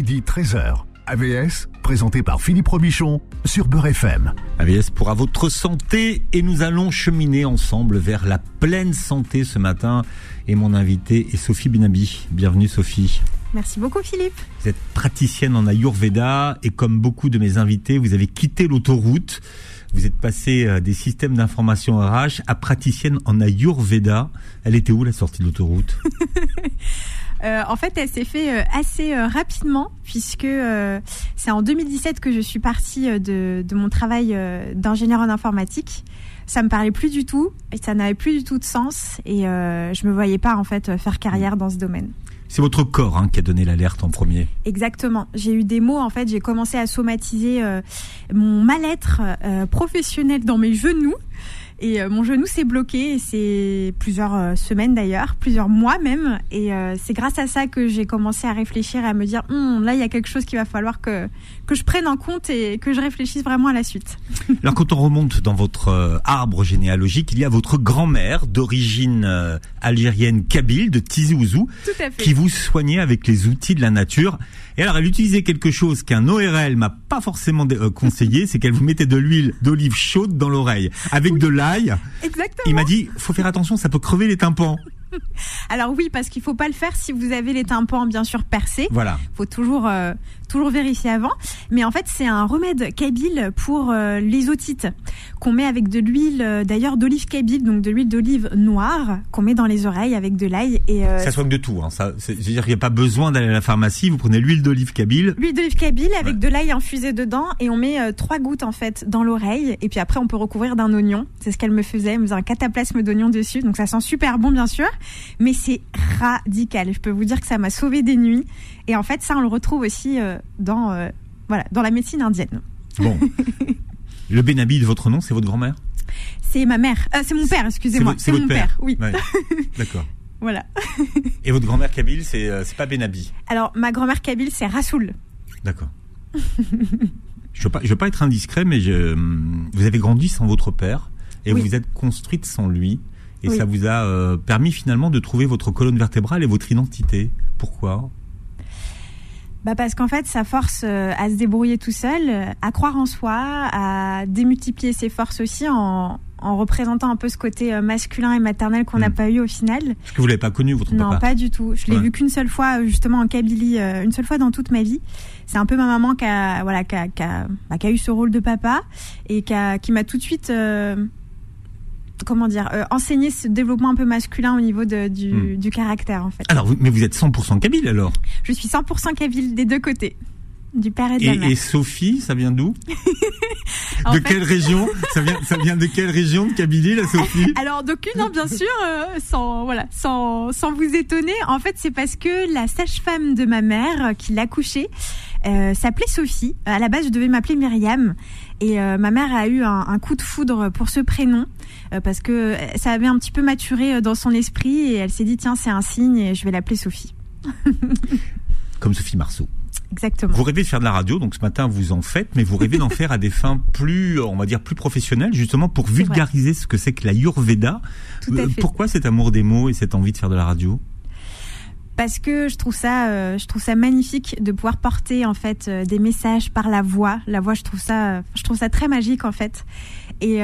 midi 13h. AVS, présenté par Philippe Robichon sur Beurre FM. AVS pour à votre santé et nous allons cheminer ensemble vers la pleine santé ce matin. Et mon invité est Sophie Benabi. Bienvenue Sophie. Merci beaucoup Philippe. Vous êtes praticienne en Ayurveda et comme beaucoup de mes invités, vous avez quitté l'autoroute. Vous êtes passé euh, des systèmes d'information RH à praticienne en Ayurveda. Elle était où la sortie de l'autoroute? Euh, en fait, elle s'est fait euh, assez euh, rapidement puisque euh, c'est en 2017 que je suis partie de, de mon travail euh, d'ingénieur en informatique. Ça me parlait plus du tout et ça n'avait plus du tout de sens et euh, je me voyais pas en fait faire carrière dans ce domaine. C'est votre corps hein, qui a donné l'alerte en premier. Exactement. J'ai eu des mots en fait. J'ai commencé à somatiser euh, mon mal-être euh, professionnel dans mes genoux. Et euh, mon genou s'est bloqué, et c'est plusieurs euh, semaines d'ailleurs, plusieurs mois même. Et euh, c'est grâce à ça que j'ai commencé à réfléchir et à me dire, Hum, là, il y a quelque chose qu'il va falloir que, que je prenne en compte et que je réfléchisse vraiment à la suite. Alors quand on remonte dans votre arbre généalogique, il y a votre grand-mère d'origine algérienne kabyle de Tizi Ouzou qui vous soignait avec les outils de la nature. Et alors elle utilisait quelque chose qu'un ORL m'a pas forcément conseillé, c'est qu'elle vous mettait de l'huile d'olive chaude dans l'oreille avec de Exactement. Il m'a dit faut faire attention, ça peut crever les tympans. Alors oui, parce qu'il faut pas le faire si vous avez les tympans bien sûr percés. Voilà. faut toujours euh, toujours vérifier avant. Mais en fait, c'est un remède kabyle pour euh, les otites qu'on met avec de l'huile, euh, d'ailleurs d'olive kabyle, donc de l'huile d'olive noire qu'on met dans les oreilles avec de l'ail et euh, Ça soigne de tout. Hein. Ça, c'est- je veux dire, il n'y a pas besoin d'aller à la pharmacie. Vous prenez l'huile d'olive kabyle. L'huile d'olive kabyle avec Ouais. de l'ail infusé dedans et on met euh, trois gouttes en fait dans l'oreille et puis après on peut recouvrir d'un oignon. C'est ce qu'elle me faisait, elle me faisait un cataplasme d'oignon dessus, donc ça sent super bon bien sûr, mais c'est radical. Je peux vous dire que ça m'a sauvé des nuits et en fait ça on le retrouve aussi euh, dans euh, voilà dans la médecine indienne. Bon. Le Benabi de votre nom, c'est votre grand-mère? C'est ma mère, euh, c'est mon père, excusez-moi, c'est mon père. Oui, Ouais. D'accord. voilà. Et votre grand-mère kabyle, c'est euh, c'est pas Benabi? Alors ma grand-mère kabyle c'est Rassoul. D'accord. je veux pas, je veux pas être indiscret, mais je, vous avez grandi sans votre père et Oui. vous êtes construite sans lui, et Oui. ça vous a euh, permis finalement de trouver votre colonne vertébrale et votre identité. Pourquoi? Bah parce qu'en fait, ça force euh, à se débrouiller tout seul, euh, à croire en soi, à démultiplier ses forces aussi en, en représentant un peu ce côté euh, masculin et maternel qu'on n'a Mm. pas eu au final. Parce que vous l'avez pas connu votre Non, papa. pas du tout. Je l'ai Ouais. vu qu'une seule fois, justement en Kabylie, une seule fois dans toute ma vie. C'est un peu ma maman qui a, voilà, qui a, qui a, bah, qui a eu ce rôle de papa et qui m'a tout de suite, euh, comment dire, euh, enseigné ce développement un peu masculin au niveau de, du, du caractère en fait. Alors, vous- mais vous êtes 100% kabyle alors. Je suis 100% Kabyle des deux côtés, du père et de la mère. Et, et Sophie, ça vient d'où De fait- quelle région ça vient, ça vient de quelle région de Kabylie, la Sophie Alors d'aucune, hein, bien sûr, euh, sans voilà, sans, sans vous étonner. En fait, c'est parce que la sage-femme de ma mère euh, qui l'a couchée euh, s'appelait Sophie. À la base, je devais m'appeler Myriam. Et euh, ma mère a eu un, un coup de foudre pour ce prénom euh, parce que euh, ça avait un petit peu maturé dans son esprit et elle s'est dit tiens c'est un signe et je vais l'appeler Sophie. Comme Sophie Marceau. Exactement. Vous rêvez de faire de la radio, donc ce matin vous en faites, mais vous rêvez d'en faire à des fins plus, on va dire, plus professionnelles, justement pour vulgariser ce que c'est que la Yurveda. Pourquoi cet amour des mots et cette envie de faire de la radio? Parce que je trouve ça euh, je trouve ça magnifique de pouvoir porter en fait euh, des messages par la voix. La voix je trouve ça euh, je trouve ça très magique en fait. Et,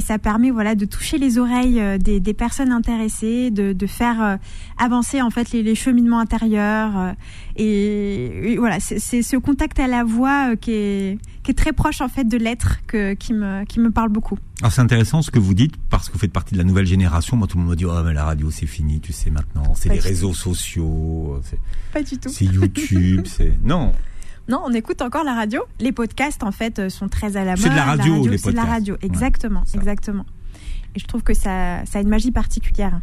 ça permet voilà de toucher les oreilles des, personnes intéressées de, faire avancer en fait les, les cheminements intérieurs et, et voilà c'est ce contact à la voix euh, qui est qui est très proche en fait de l'être qui me qui me parle beaucoup Alors c'est intéressant ce que vous dites parce que vous faites partie de la nouvelle génération. Moi tout le monde me dit oh mais la radio c'est fini, tu sais maintenant, c'est les tout. réseaux sociaux, c'est- pas du tout c'est YouTube, c'est non. Non, on écoute encore la radio. Les podcasts, en fait, euh, sont très à la mode. C'est de la radio, les C'est de la podcasts. radio, exactement, exactement. Et je trouve que ça, ça a une magie particulière.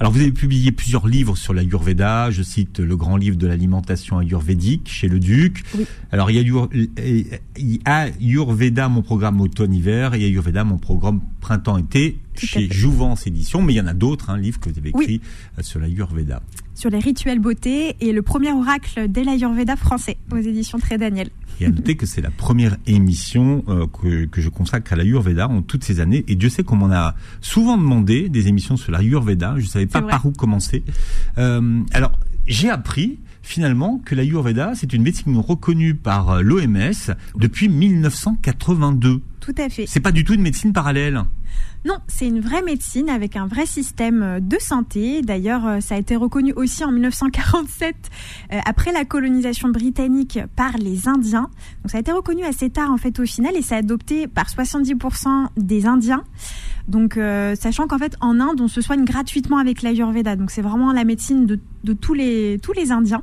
Alors vous avez publié plusieurs livres sur la Yurveda. Je cite le grand livre de l'alimentation ayurvédique chez le Duc. Oui. Alors il y a Yur- il y a Yurveda, mon programme automne-hiver, et il y a Yurveda, mon programme printemps-été chez. Jouvence Édition. Mais il y en a d'autres, un livre que vous avez Oui. écrit euh, sur la Yurveda. Sur les rituels beauté et le premier oracle de l'Ayurveda français aux éditions Très Daniel. Et à noter que c'est la première émission euh, que, que je consacre à la Yurveda en toutes ces années. Et Dieu sait qu'on m'en a souvent demandé des émissions sur la Yurveda. Je savais pas par où commencer. Euh, alors, j'ai appris finalement que l'Ayurveda, c'est une médecine reconnue par l'OMS depuis 1982. Tout à fait. C'est pas du tout une médecine parallèle. Non, c'est une vraie médecine avec un vrai système euh, de santé. D'ailleurs, euh, ça a été reconnu aussi en 1947 euh, après la colonisation britannique par les Indiens. Donc ça a été reconnu assez tard en fait au final et c'est adopté par 70% des Indiens. Donc, sachant qu'en fait, en Inde, on se soigne gratuitement avec l'Ayurveda. Donc, c'est vraiment la médecine de, de, tous les tous les Indiens.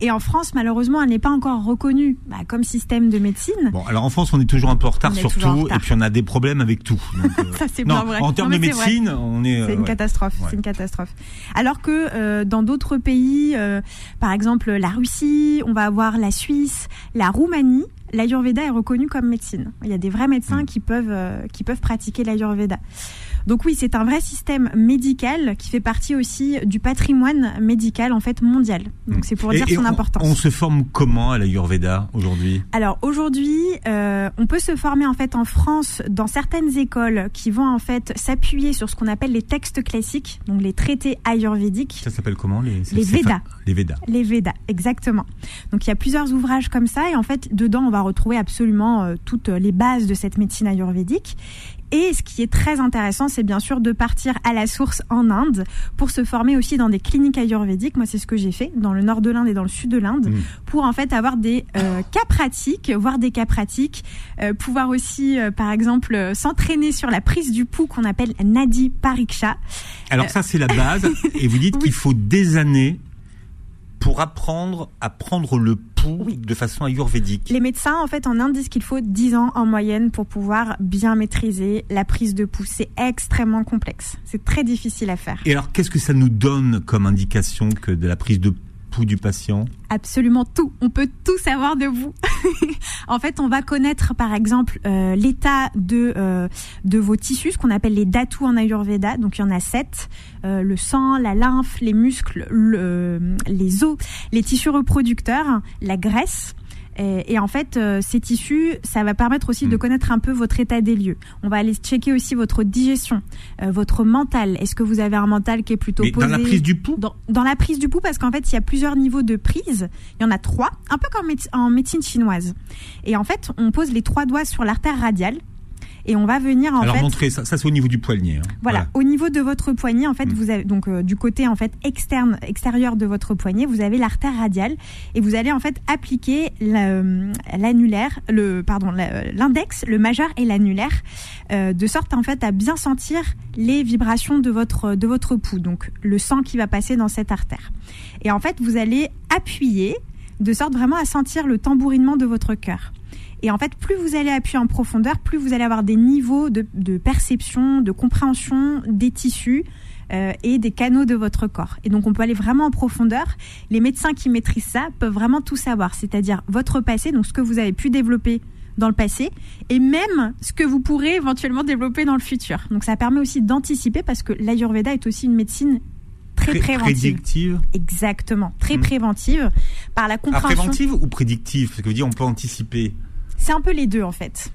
Et en France, malheureusement, elle n'est pas encore reconnue bah, comme système de médecine. Bon, alors en France, on est toujours un peu en retard sur tout, et puis on a des problèmes avec tout. Ça, c'est En termes de médecine, on est. C'est une catastrophe. C'est une catastrophe. Alors que euh, dans d'autres pays, euh, par exemple la Russie, on va avoir la Suisse, la Roumanie, l'Ayurveda est reconnu comme médecine. Il y a des vrais médecins mm. qui peuvent euh, qui peuvent pratiquer l'Ayurveda. Donc oui, c'est un vrai système médical qui fait partie aussi du patrimoine médical en fait mondial. Donc c'est pour dire son importance. On se forme comment à l'Ayurveda aujourd'hui? Alors aujourd'hui, euh, on peut se former en fait en France dans certaines écoles qui vont en fait s'appuyer sur ce qu'on appelle les textes classiques, donc les traités ayurvédiques. Ça s'appelle comment les, les Védas. Les Védas. Les Védas, exactement. Donc il y a plusieurs ouvrages comme ça et en fait dedans on va retrouver absolument euh, toutes les bases de cette médecine ayurvédique. Et ce qui est très intéressant, c'est bien sûr de partir à la source en Inde pour se former aussi dans des cliniques ayurvédiques. Moi, c'est ce que j'ai fait dans le nord de l'Inde et dans le sud de l'Inde mm. pour en fait avoir des euh, cas pratiques, voir des cas pratiques, euh, pouvoir aussi, euh, par exemple, s'entraîner sur la prise du pouls qu'on appelle Nadi Pariksha. Alors ça, c'est la base. et vous dites qu'il faut des années pour apprendre à prendre le pouls de façon ayurvédique. Les médecins, en fait, en Inde disent qu'il faut 10 ans en moyenne pour pouvoir bien maîtriser la prise de pouls. C'est extrêmement complexe. C'est très difficile à faire. Et alors, qu'est-ce que ça nous donne comme indication que de la prise de du patient Absolument tout. On peut tout savoir de vous. en fait, on va connaître par exemple euh, l'état de euh, de vos tissus, ce qu'on appelle les datus en Ayurveda. Donc il y en a sept euh, le sang, la lymphe, les muscles, les os, les tissus reproducteurs, la graisse. Et, en fait, euh, ces tissus, ça va permettre aussi de hmm. connaître un peu votre état des lieux. On va aller checker aussi votre digestion, euh, votre mental. Est-ce que vous avez un mental qui est plutôt posé Dans la prise du pouls dans, la prise du pouls, parce qu'en fait, il y a plusieurs niveaux de prise. Il y en a trois, un peu comme en médecine chinoise. Et en fait, on pose les trois doigts sur l'artère radiale et on va venir en Alors fait. montrer ça, ça c'est au niveau du poignet. Hein. Voilà, au niveau de votre poignet, en fait, mm. vous avez donc euh, du côté en fait externe, extérieur de votre poignet, vous avez l'artère radiale et vous allez en fait appliquer euh, l'annulaire, le pardon, l'index, le majeur et l'annulaire, euh, de sorte en fait à bien sentir les vibrations de votre de votre pouls, donc le sang qui va passer dans cette artère. Et en fait, vous allez appuyer de sorte vraiment à sentir le tambourinement de votre cœur. Et en fait, plus vous allez appuyer en profondeur, plus vous allez avoir des niveaux de, perception, de compréhension des tissus, euh, et des canaux de votre corps. Et donc on peut aller vraiment en profondeur. Les médecins qui maîtrisent ça peuvent vraiment tout savoir, c'est-à-dire votre passé, donc ce que vous avez pu développer dans le passé, et même ce que vous pourrez éventuellement développer dans le futur. Donc ça permet aussi d'anticiper parce que l'Ayurveda est aussi une médecine très préventive. Prédictive Exactement, très hmm. préventive par la ah, compréhension. préventive ou prédictive? Parce que vous dites on peut anticiper. C'est un peu les deux en fait.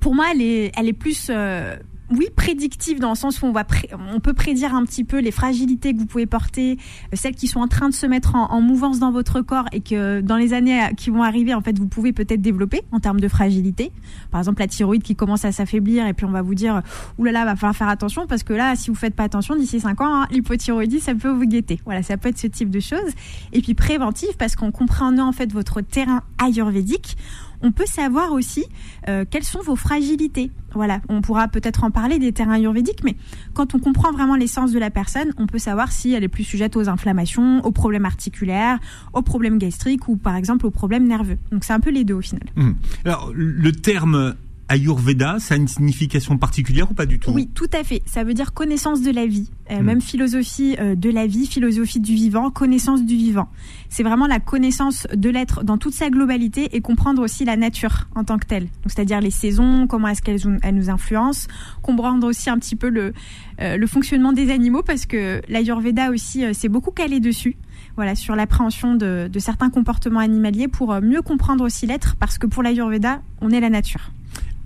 Pour moi, elle est, elle est plus euh, oui, prédictive dans le sens où on va on peut prédire un petit peu les fragilités que vous pouvez porter, euh, celles qui sont en train de se mettre en, mouvance dans votre corps et que dans les années qui vont arriver, en fait, vous pouvez peut-être développer en termes de fragilité. Par exemple, la thyroïde qui commence à s'affaiblir et puis on va vous dire, oulala, va falloir faire attention parce que là, si vous faites pas attention, d'ici 5 ans, hein, l'hypothyroïdie, ça peut vous guetter. Voilà, ça peut être ce type de choses. Et puis préventive parce qu'en comprenant en fait votre terrain ayurvédique, on peut savoir aussi euh, quelles sont vos fragilités. Voilà, on pourra peut-être en parler des terrains ayurvédiques, mais quand on comprend vraiment l'essence de la personne, on peut savoir si elle est plus sujette aux inflammations, aux problèmes articulaires, aux problèmes gastriques ou par exemple aux problèmes nerveux. Donc c'est un peu les deux au final. Mmh. Alors le terme Ayurveda, ça a une signification particulière ou pas du tout? Oui, tout à fait. Ça veut dire connaissance de la vie, euh, hmm. même philosophie euh, de la vie, philosophie du vivant, connaissance du vivant. C'est vraiment la connaissance de l'être dans toute sa globalité et comprendre aussi la nature en tant que telle. c'est-à-dire les saisons, comment est-ce qu'elles nous influencent, comprendre aussi un petit peu le, euh, le fonctionnement des animaux parce que l'Ayurveda aussi s'est beaucoup calé dessus voilà, sur l'appréhension de, de, certains comportements animaliers pour mieux comprendre aussi l'être, parce que pour l'Ayurveda, on est la nature.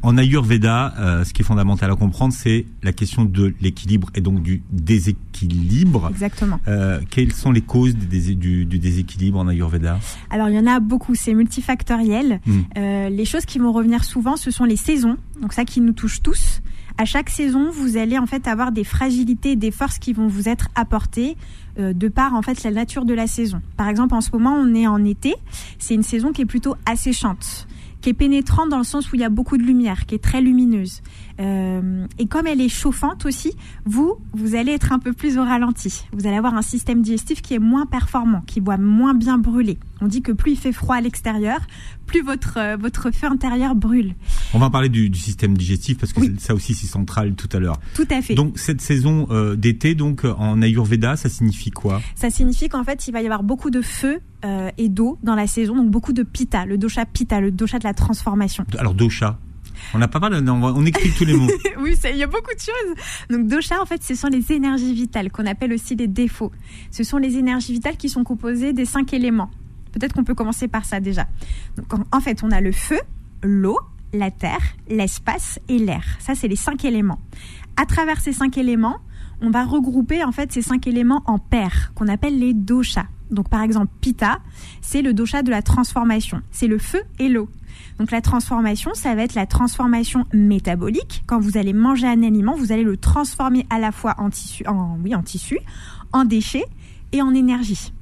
En Ayurveda, euh, ce qui est fondamental à comprendre, c'est la question de l'équilibre et donc du déséquilibre. Exactement. Euh, quelles sont les causes du, dés- du- du déséquilibre en Ayurveda? Alors il y en a beaucoup, c'est multifactoriel. Mm. Euh, les choses qui vont revenir souvent, ce sont les saisons, donc ça qui nous touche tous. À chaque saison, vous allez en fait avoir des fragilités, des forces qui vont vous être apportées de par en fait la nature de la saison. Par exemple, en ce moment, on est en été, c'est une saison qui est plutôt asséchante qui est pénétrante dans le sens où il y a beaucoup de lumière, qui est très lumineuse. Euh, et comme elle est chauffante aussi, vous, vous allez être un peu plus au ralenti. Vous allez avoir un système digestif qui est moins performant, qui va moins bien brûler. On dit que plus il fait froid à l'extérieur, plus votre, euh, votre feu intérieur brûle. On va parler du, du système digestif parce que Oui. ça aussi c'est central tout à l'heure. Tout à fait. Donc cette saison euh, d'été, donc en Ayurveda, ça signifie quoi? Ça signifie qu'en fait, il va y avoir beaucoup de feu et d'eau dans la saison, donc beaucoup de pitta, le dosha pitta, le dosha de la transformation. Alors dosha. On n'a pas parlé, on, on explique tous les mots. oui, il y a beaucoup de choses. Donc dosha, en fait, ce sont les énergies vitales qu'on appelle aussi les défauts. Ce sont les énergies vitales qui sont composées des cinq éléments. Peut-être qu'on peut commencer par ça déjà. Donc en, en fait, on a le feu, l'eau, la terre, l'espace et l'air. Ça, c'est les cinq éléments. À travers ces cinq éléments, on va regrouper en fait ces cinq éléments en paires qu'on appelle les doshas. Donc par exemple, Pitta, c'est le dosha de la transformation. C'est le feu et l'eau. Donc la transformation, ça va être la transformation métabolique. Quand vous allez manger un aliment, vous allez le transformer à la fois en tissu, en, oui, en tissu, en déchets et en énergie.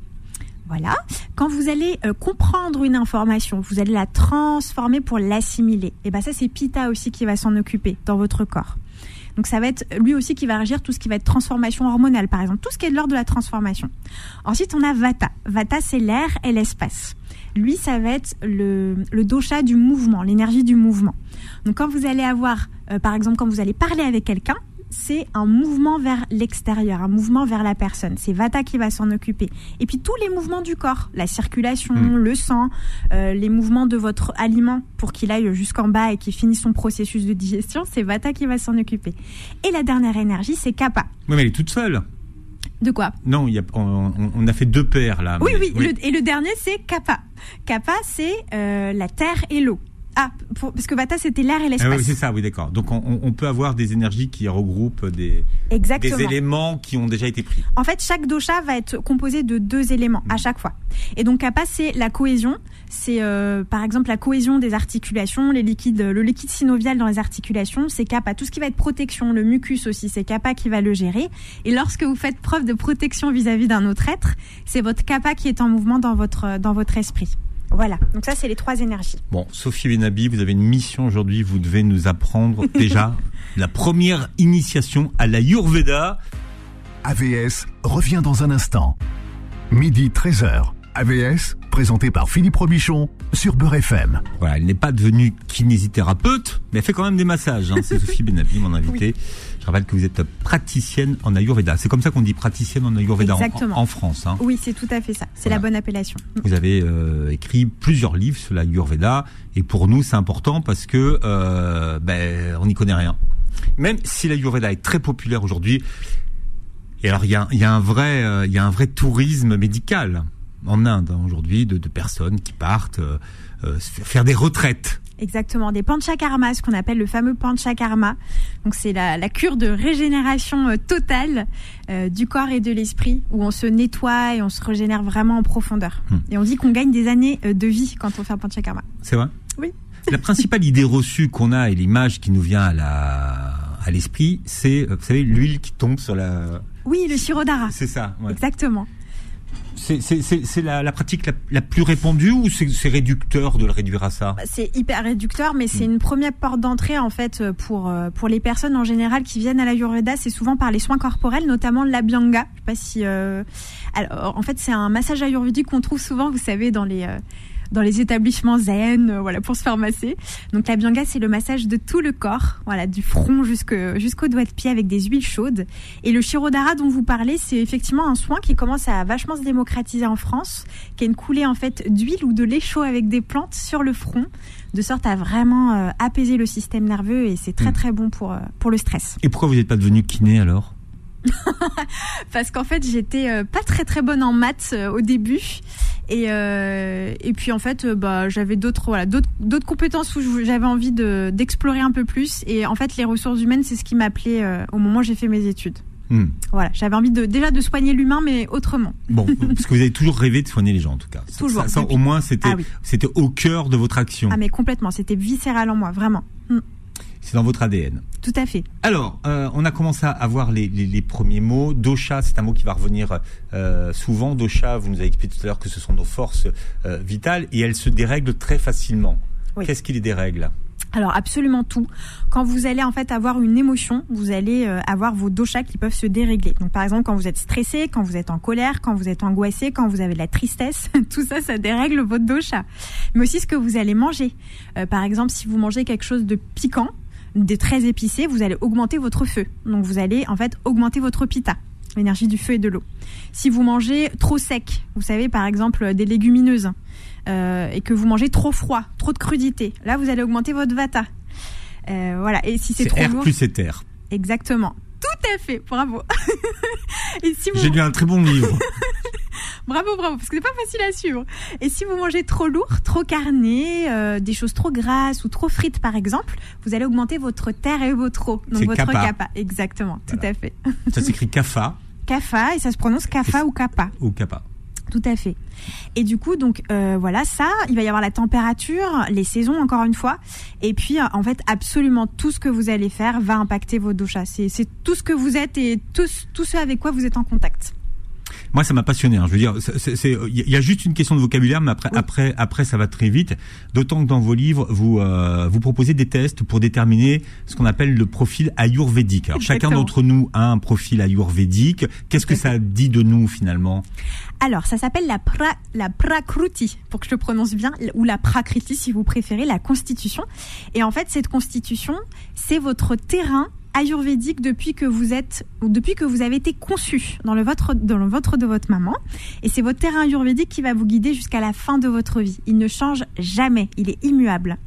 Voilà. Quand vous allez euh, comprendre une information, vous allez la transformer pour l'assimiler. Et ben ça, c'est Pitta aussi qui va s'en occuper dans votre corps. Donc ça va être lui aussi qui va régir tout ce qui va être transformation hormonale, par exemple, tout ce qui est de l'ordre de la transformation. Ensuite, on a Vata. Vata, c'est l'air et l'espace. Lui, ça va être le, dosha du mouvement, l'énergie du mouvement. Donc quand vous allez avoir, euh, par exemple, quand vous allez parler avec quelqu'un, c'est un mouvement vers l'extérieur, un mouvement vers la personne. C'est Vata qui va s'en occuper. Et puis tous les mouvements du corps, la circulation, Mm. le sang, euh, les mouvements de votre aliment pour qu'il aille jusqu'en bas et qu'il finisse son processus de digestion, c'est Vata qui va s'en occuper. Et la dernière énergie, c'est Kapha. Oui, mais elle est toute seule. De quoi? Non, y a, on, on- a fait deux paires là. Oui, Mais- oui, le- et le dernier, c'est Kapha. Kapha, c'est euh, la terre et l'eau. Ah, pour- parce que Vata, c'était l'air et Ah l'espace. oui, c'est ça, oui, d'accord. Donc on, peut avoir des énergies qui regroupent des, Exactement. des éléments qui ont déjà été pris. En fait, chaque dosha va être composé de deux éléments à chaque fois. Et donc kapha, c'est la cohésion. C'est euh, par exemple la cohésion des articulations, les liquides, le liquide synovial dans les articulations, c'est kapha. Tout ce qui va être protection, le mucus aussi, c'est kapha qui va le gérer. Et lorsque vous faites preuve de protection vis-à-vis d'un autre être, c'est votre kapha qui est en mouvement dans votre dans votre esprit. Voilà. Donc ça, c'est les trois énergies. Bon, Sophie Benabi, vous avez une mission aujourd'hui. Vous devez nous apprendre déjà la première initiation à la Yurveda. AVS revient dans un instant. Midi 13h. AVS, présenté par Philippe Robichon sur Beurre FM. Voilà, elle n'est pas devenue kinésithérapeute, mais elle fait quand même des massages. Hein. C'est Sophie Benabi, mon invitée. Rappelle que vous êtes praticienne en Ayurveda. C'est comme ça qu'on dit praticienne en Ayurveda en, France. Hein. Oui, c'est tout à fait ça. C'est Voilà. la bonne appellation. Vous avez euh, écrit plusieurs livres sur la Ayurveda et pour nous c'est important parce que euh, ben, on n'y connaît rien. Même si la Ayurveda est très populaire aujourd'hui, et alors il y a, il y a un vrai, euh, il y a un vrai tourisme médical en Inde hein, aujourd'hui de, de personnes qui partent euh, euh, faire- des retraites. Exactement, des panchakarmas, ce qu'on appelle le fameux panchakarma. Donc c'est la, la cure de régénération euh, totale euh, du corps et de l'esprit, où on se nettoie et on se régénère vraiment en profondeur. Hmm. Et on dit qu'on gagne des années euh, de vie quand on fait un panchakarma. C'est vrai? Oui. La principale idée reçue qu'on a et l'image qui nous vient à la à l'esprit, c'est vous savez l'huile qui tombe sur la. Oui, le shirodhara. C'est ça. ouais. Exactement. C'est la, la pratique la, plus répandue ou c'est réducteur de le réduire à ça? C'est hyper réducteur, mais c'est une première porte d'entrée en fait euh, pour euh, pour les personnes en général qui viennent à la Ayurveda. C'est souvent par les soins corporels, notamment l'abhyanga. Je sais pas si. euh, Alors, en fait, c'est un massage ayurvédique qu'on trouve souvent, vous savez, dans les euh, dans les établissements zen, euh, voilà, pour se faire masser. Donc l'abhyanga, c'est le massage de tout le corps, voilà, du front jusque jusqu'au doigt de pied avec des huiles chaudes. Et le shirodhara dont vous parlez, c'est effectivement un soin qui commence à vachement se démocratiser en France, qui est une coulée en fait d'huile ou de lait chaud avec des plantes sur le front, de sorte à vraiment euh, apaiser le système nerveux et c'est très Mm. très bon pour euh, pour le stress. Et pourquoi vous n'êtes pas devenu kiné alors? Parce qu'en fait, j'étais pas très très bonne en maths au début. Et, euh, et puis en fait, euh, bah, j'avais d'autres voilà, d'autres compétences où j'avais envie de d'explorer un peu plus. Et en fait, les ressources humaines, c'est ce qui m'appelait euh, au moment où j'ai fait mes études. Hmm. Voilà, j'avais envie de déjà de soigner l'humain, mais autrement. Bon, parce que vous avez toujours rêvé de soigner les gens en tout cas. Toujours, Ça, ça, depuis- au moins, c'était Ah oui. c'était au cœur de votre action. Ah mais complètement, c'était viscéral en moi, vraiment. Mm, C'est dans votre ADN. tout à fait. Alors, euh, on a commencé à avoir les, les, les premiers mots. Dosha, c'est un mot qui va revenir euh, souvent. Dosha, vous nous avez expliqué tout à l'heure que ce sont nos forces euh, vitales et elles se dérèglent très facilement. Oui. Qu'est-ce qui les dérègle? Alors absolument tout. Quand vous allez en fait avoir une émotion, vous allez euh, avoir vos doshas qui peuvent se dérégler. Donc par exemple quand vous êtes stressé, quand vous êtes en colère, quand vous êtes angoissé, quand vous avez de la tristesse, tout ça ça dérègle votre dosha. Mais aussi ce que vous allez manger. Euh, par exemple si vous mangez quelque chose de piquant, de très épicé, vous allez augmenter votre feu. Donc vous allez en fait augmenter votre pita, l'énergie du feu et de l'eau. Si vous mangez trop sec, vous savez par exemple des légumineuses, euh, et que vous mangez trop froid, trop de crudité, là vous allez augmenter votre vata. Euh, voilà. Et si c'est C'est trop R lourd, plus éther. exactement. Tout à fait. Bravo. et si vous J'ai lu un très bon livre. Bravo, bravo, parce que c'est pas facile à suivre. Et si vous mangez trop lourd, trop carné, euh, des choses trop grasses ou trop frites par exemple, vous allez augmenter votre terre et votre eau. Donc votre kappa. Exactement, tout à fait. Ça s'écrit Kapha Kapha, et ça se prononce kapha ou kappa. ou Kappa. Tout à fait. Et du coup, donc euh, voilà ça. Il va y avoir la température, les saisons encore une fois, et puis euh, en fait absolument tout ce que vous allez faire va impacter vos doshas. C'est c'est tout ce que vous êtes et tout, tout ce avec quoi vous êtes en contact. Moi, ça m'a passionné. hein. Je veux dire, il y a juste une question de vocabulaire, mais après, Oui. après, après, ça va très vite. D'autant que dans vos livres, vous euh, vous proposez des tests pour déterminer ce qu'on appelle le profil ayurvédique. Alors, chacun d'entre nous a un profil ayurvédique. Qu'est-ce que ça dit de nous finalement? Alors, ça s'appelle la, pra, la prakruti, pour que je le prononce bien, ou la prakriti si vous préférez, la constitution. Et en fait, cette constitution, c'est votre terrain ayurvédique depuis que vous êtes, depuis que vous avez été conçu dans le ventre, dans le ventre de votre maman. Et c'est votre terrain ayurvédique qui va vous guider jusqu'à la fin de votre vie. Il ne change jamais. Il est immuable.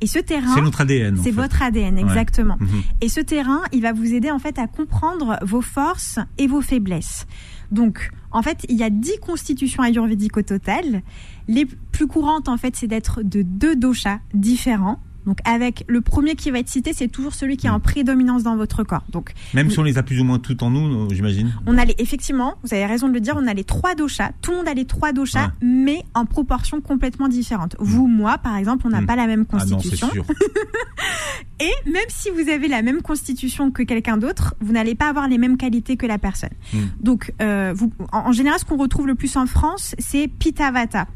Et ce terrain, C'est notre ADN. c'est votre ADN, exactement. Mhm. Et ce terrain, il va vous aider en fait à comprendre vos forces et vos faiblesses. Donc, en fait, il y a 10 constitutions ayurvédiques au total. Les plus courantes, en fait, c'est d'être de deux doshas différents. Donc, avec le premier qui va être cité, c'est toujours celui qui est en prédominance dans votre corps. Donc, Même si on les a plus ou moins toutes en nous, nous, j'imagine. on a les, effectivement, vous avez raison de le dire, on a les trois doshas. Tout le monde a les trois doshas, Ouais. mais en proportions complètement différentes. Vous, moi, par exemple, on n'a Mm. pas la même Ah non, c'est constitution. sûr. Et même si vous avez la même constitution que quelqu'un d'autre, vous n'allez pas avoir les mêmes qualités que la personne. Mm. Donc, euh, vous, en, en général, ce qu'on retrouve le plus en France, c'est Pitavata.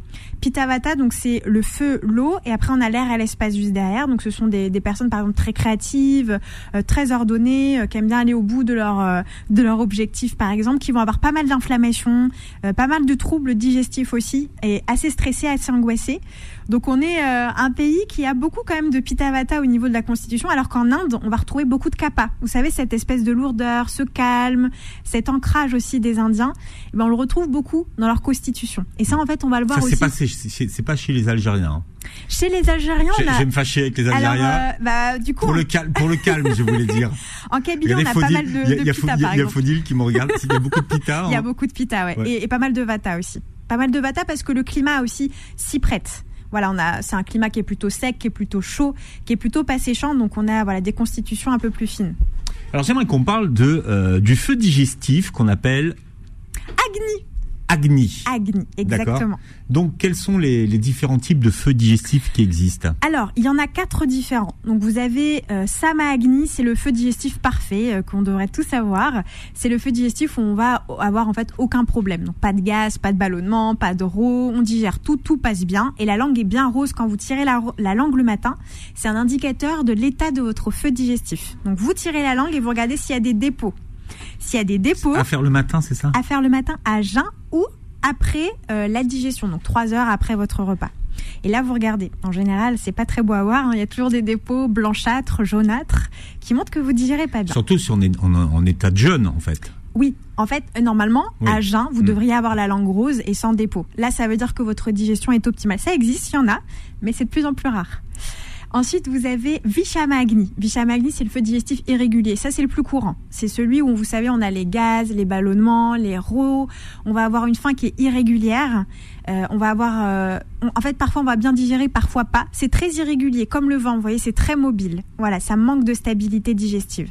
Pitavata, donc c'est le feu, l'eau, et après on a l'air et l'espace juste derrière. Donc, ce sont des, des personnes, par exemple, très créatives, euh, très ordonnées, euh, qui aiment bien aller au bout de leur euh, de leur objectif, par exemple, qui vont avoir pas mal d'inflammation, euh, pas mal de troubles digestifs aussi, et assez stressés, assez angoissés. Donc on est euh, un pays qui a beaucoup quand même de pitavata au niveau de la constitution, alors qu'en Inde, on va retrouver beaucoup de kappa. Vous savez, cette espèce de lourdeur, ce calme, cet ancrage aussi des Indiens, eh ben, on le retrouve beaucoup dans leur constitution. Et ça, en fait, on va le voir Ça, aussi c'est pas, chez les Algériens. hein. chez les Algériens. Je On je a... vais me fâcher avec les Alors, Algériens. euh, bah, du coup, Pour le calme, pour le calme, je voulais dire. en Kabylie, on a pas mal de, il y a- pita, y a- y a. Faudil qui me regarde. Il y a beaucoup de pita. Il y a hein. beaucoup de pita, ouais. Ouais. Et, et pas mal de vata aussi. Pas mal de vata parce que le climat aussi s'y prête. Voilà, on a, c'est un climat qui est plutôt sec, qui est plutôt chaud, qui est plutôt pas séchant, donc on a voilà des constitutions un peu plus fines. Alors j'aimerais qu'on parle de euh, du feu digestif qu'on appelle Agni, Agni. Agni, exactement. Donc quels sont les, les différents types de feux digestifs qui existent? Alors, il y en a quatre différents. Donc, vous avez euh, Sama Agni, c'est le feu digestif parfait euh, qu'on devrait tous avoir. C'est le feu digestif où on va avoir en fait aucun problème. Donc, pas de gaz, pas de ballonnement, pas de roux, on digère tout, tout passe bien. Et la langue est bien rose quand vous tirez la, la langue le matin. C'est un indicateur de l'état de votre feu digestif. Donc, vous tirez la langue et vous regardez s'il y a des dépôts. S'il y a des dépôts, À faire le matin, c'est ça à faire le matin à jeun ou après euh, la digestion, donc trois heures après votre repas. Et là, vous regardez. En général, c'est pas très beau à voir. hein. Il y a toujours des dépôts blanchâtres, jaunâtres, qui montrent que vous digérez pas bien. Surtout si on est en, en état de jeûne, en fait. Oui, en fait, euh, normalement, Oui. à jeun, vous Mm. devriez avoir la langue rose et sans dépôt. Là, ça veut dire que votre digestion est optimale. Ça existe, il y en a, mais c'est de plus en plus rare. Ensuite, vous avez Vishamagni. Vishamagni, c'est le feu digestif irrégulier. Ça, c'est le plus courant. C'est celui où, vous savez, on a les gaz, les ballonnements, les rots. On va avoir une faim qui est irrégulière. Euh, on va avoir, euh, en fait, parfois on va bien digérer, parfois pas. C'est très irrégulier, comme le vent. Vous voyez, c'est très mobile. Voilà, ça manque de stabilité digestive.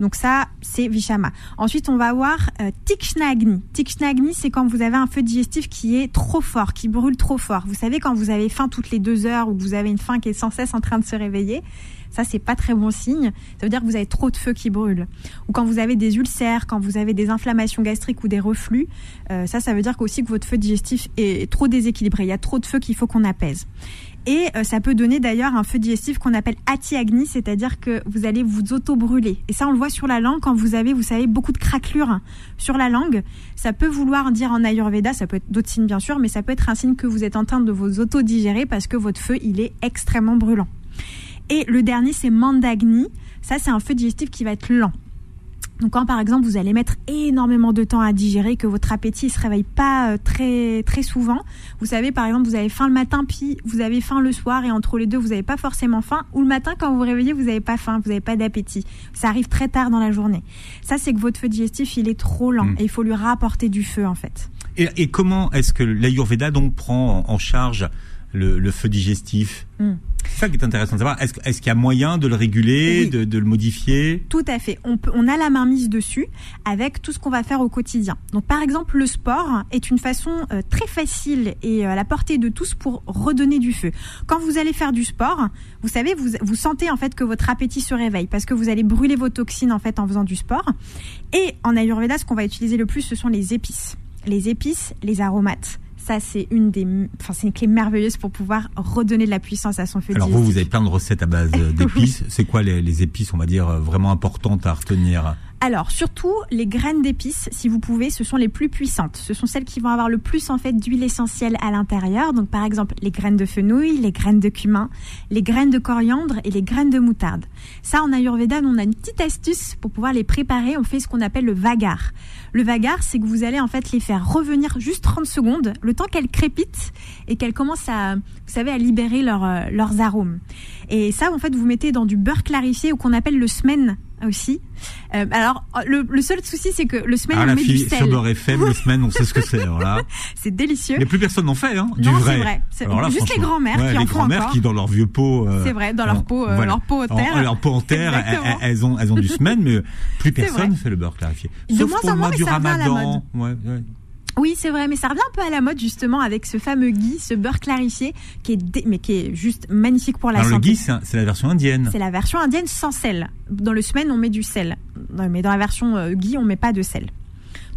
Donc ça, c'est Vishama. Ensuite, on va avoir euh, Tikshnagni. Tikshnagni, c'est quand vous avez un feu digestif qui est trop fort, qui brûle trop fort. Vous savez, quand vous avez faim toutes les deux heures ou que vous avez une faim qui est sans cesse en train de se réveiller, ça, c'est pas très bon signe. Ça veut dire que vous avez trop de feu qui brûle. Ou quand vous avez des ulcères, quand vous avez des inflammations gastriques ou des reflux, euh, ça, ça veut dire aussi que votre feu digestif est trop déséquilibré. Il y a trop de feu qu'il faut qu'on apaise. Et euh, ça peut donner d'ailleurs un feu digestif qu'on appelle atiagni, c'est-à-dire que vous allez vous auto-brûler. Et ça, on le voit sur la langue quand vous avez, vous savez, beaucoup de craquelures sur la langue. Ça peut vouloir dire en Ayurveda, ça peut être d'autres signes bien sûr, mais ça peut être un signe que vous êtes en train de vous auto-digérer parce que votre feu, il est extrêmement brûlant. Et le dernier, c'est mandagni. Ça, c'est un feu digestif qui va être lent. Donc quand par exemple vous allez mettre énormément de temps à digérer, que votre appétit ne se réveille pas euh, très très souvent, vous savez par exemple vous avez faim le matin puis vous avez faim le soir et entre les deux vous n'avez pas forcément faim, ou le matin quand vous vous réveillez vous n'avez pas faim, vous n'avez pas d'appétit. Ça arrive très tard dans la journée. Ça c'est que votre feu digestif il est trop lent hmm. et il faut lui rapporter du feu en fait. Et, comment est-ce que l'Ayurveda donc prend en charge le, feu digestif? Hmm. C'est ça qui est intéressant de savoir. Est-ce qu'il y a moyen de le réguler, de, le modifier? Tout à fait. On, on a la main mise dessus avec tout ce qu'on va faire au quotidien. Donc, par exemple, le sport est une façon euh, très facile et euh, à la portée de tous pour redonner du feu. Quand vous allez faire du sport, vous savez, vous, vous sentez en fait que votre appétit se réveille parce que vous allez brûler vos toxines en fait en faisant du sport. Et en Ayurveda, ce qu'on va utiliser le plus, ce sont les épices. Les épices, les aromates ça, c'est une des, enfin, c'est une clé merveilleuse pour pouvoir redonner de la puissance à son feu. Alors vous, vous avez plein de recettes à base d'épices. C'est quoi les, les, épices, on va dire, vraiment importantes à retenir? Alors, surtout, les graines d'épices, si vous pouvez, ce sont les plus puissantes. Ce sont celles qui vont avoir le plus, en fait, d'huile essentielle à l'intérieur. Donc, par exemple, les graines de fenouil, les graines de cumin, les graines de coriandre et les graines de moutarde. Ça, en Ayurveda, on a une petite astuce pour pouvoir les préparer. On fait ce qu'on appelle le vagar. Le vagar, c'est que vous allez, en fait, les faire revenir juste 30 secondes, le temps qu'elles crépitent et qu'elles commencent à, vous savez, à libérer euh, leurs arômes. Et ça, en fait, vous mettez dans du beurre clarifié ou qu'on appelle le semaine aussi. Euh, alors, le, le, seul souci, c'est que le semaine, ah, on la met fille, du sel. Sur Beurre FM, le semaine, on sait ce que c'est. Voilà. c'est délicieux. Mais plus personne n'en fait, hein, du non, vrai. c'est vrai. juste les grands-mères qui en font encore. qui, dans leur vieux pot. Euh, c'est vrai, dans leur pot, euh, leur pot en terre. leur pot en terre, elles, ont, elles ont du semaine, mais plus personne fait le beurre clarifié. De Sauf moins en moins, du ramadan. Ouais, ouais. Oui, c'est vrai, mais ça revient un peu à la mode justement avec ce fameux ghee, ce beurre clarifié, qui est mais qui est juste magnifique pour la Alors, santé. Le ghee, c'est la version indienne. C'est la version indienne sans sel. Dans le semaine, on met du sel, mais dans la version euh, ghee, on met pas de sel.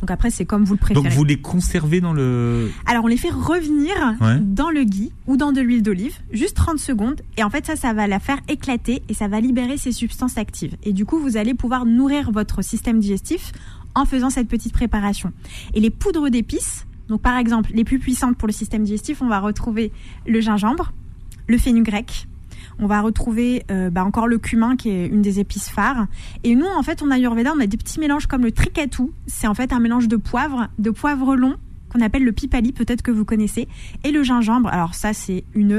Donc après, c'est comme vous le préférez. Donc vous les conservez dans le... Alors on les fait revenir dans le ghee ou dans de l'huile d'olive, juste 30 secondes. Et en fait, ça, ça va la faire éclater et ça va libérer ces substances actives. Et du coup, vous allez pouvoir nourrir votre système digestif en faisant cette petite préparation. Et les poudres d'épices, donc par exemple les plus puissantes pour le système digestif, on va retrouver le gingembre, le fenugrec, on va retrouver euh, bah, encore le cumin qui est une des épices phares. Et nous, en fait, on a Ayurveda, on a des petits mélanges comme le tricatou. C'est en fait un mélange de poivre, de poivre long qu'on appelle le pipali, peut-être que vous connaissez, et le gingembre. Alors ça, c'est une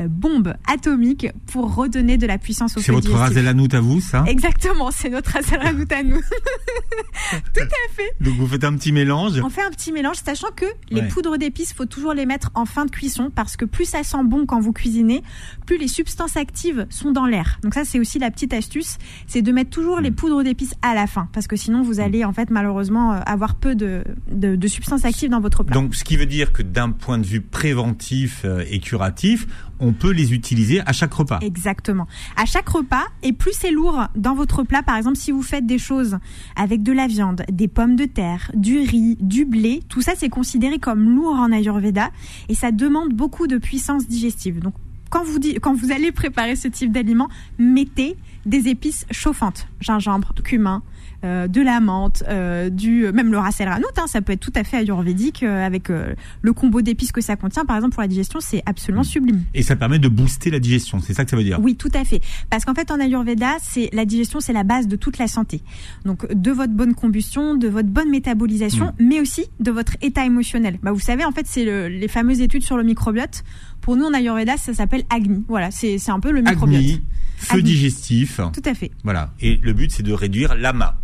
euh, bombe atomique pour redonner de la puissance au C'est votre razelanout à vous, ça? Exactement, c'est notre razelanout à nous. Tout à fait. Donc vous faites un petit mélange. On fait un petit mélange, sachant que les poudres d'épices, faut toujours les mettre en fin de cuisson parce que plus ça sent bon quand vous cuisinez, plus les substances actives sont dans l'air. Donc ça, c'est aussi la petite astuce, c'est de mettre toujours les mm. poudres d'épices à la fin parce que sinon vous allez en fait malheureusement euh, avoir peu de, de, de substances actives dans votre donc, ce qui veut dire que d'un point de vue préventif euh, et curatif, on peut les utiliser à chaque repas. Exactement. À chaque repas, et plus c'est lourd dans votre plat, par exemple, si vous faites des choses avec de la viande, des pommes de terre, du riz, du blé, tout ça c'est considéré comme lourd en Ayurveda et ça demande beaucoup de puissance digestive. Donc, quand vous, quand vous allez préparer ce type d'aliment, mettez des épices chauffantes, gingembre, cumin, euh, de la menthe, euh, du même le ras el hein, ça peut être tout à fait ayurvédique euh, avec le combo d'épices que ça contient. Par exemple, pour la digestion, c'est absolument sublime. Et ça permet de booster la digestion, c'est ça que ça veut dire? Oui, tout à fait. Parce qu'en fait, en ayurveda, c'est la digestion, c'est la base de toute la santé. Donc, de votre bonne combustion, de votre bonne métabolisation, mm. mais aussi de votre état émotionnel. Bah, vous savez, en fait, c'est le, les fameuses études sur le microbiote Pour nous en Ayurveda, ça s'appelle Agni. Voilà, c'est c'est un peu le microbiote. Agni, feu Agni. digestif. Tout à fait. Voilà. Et le but, c'est de réduire l'amas.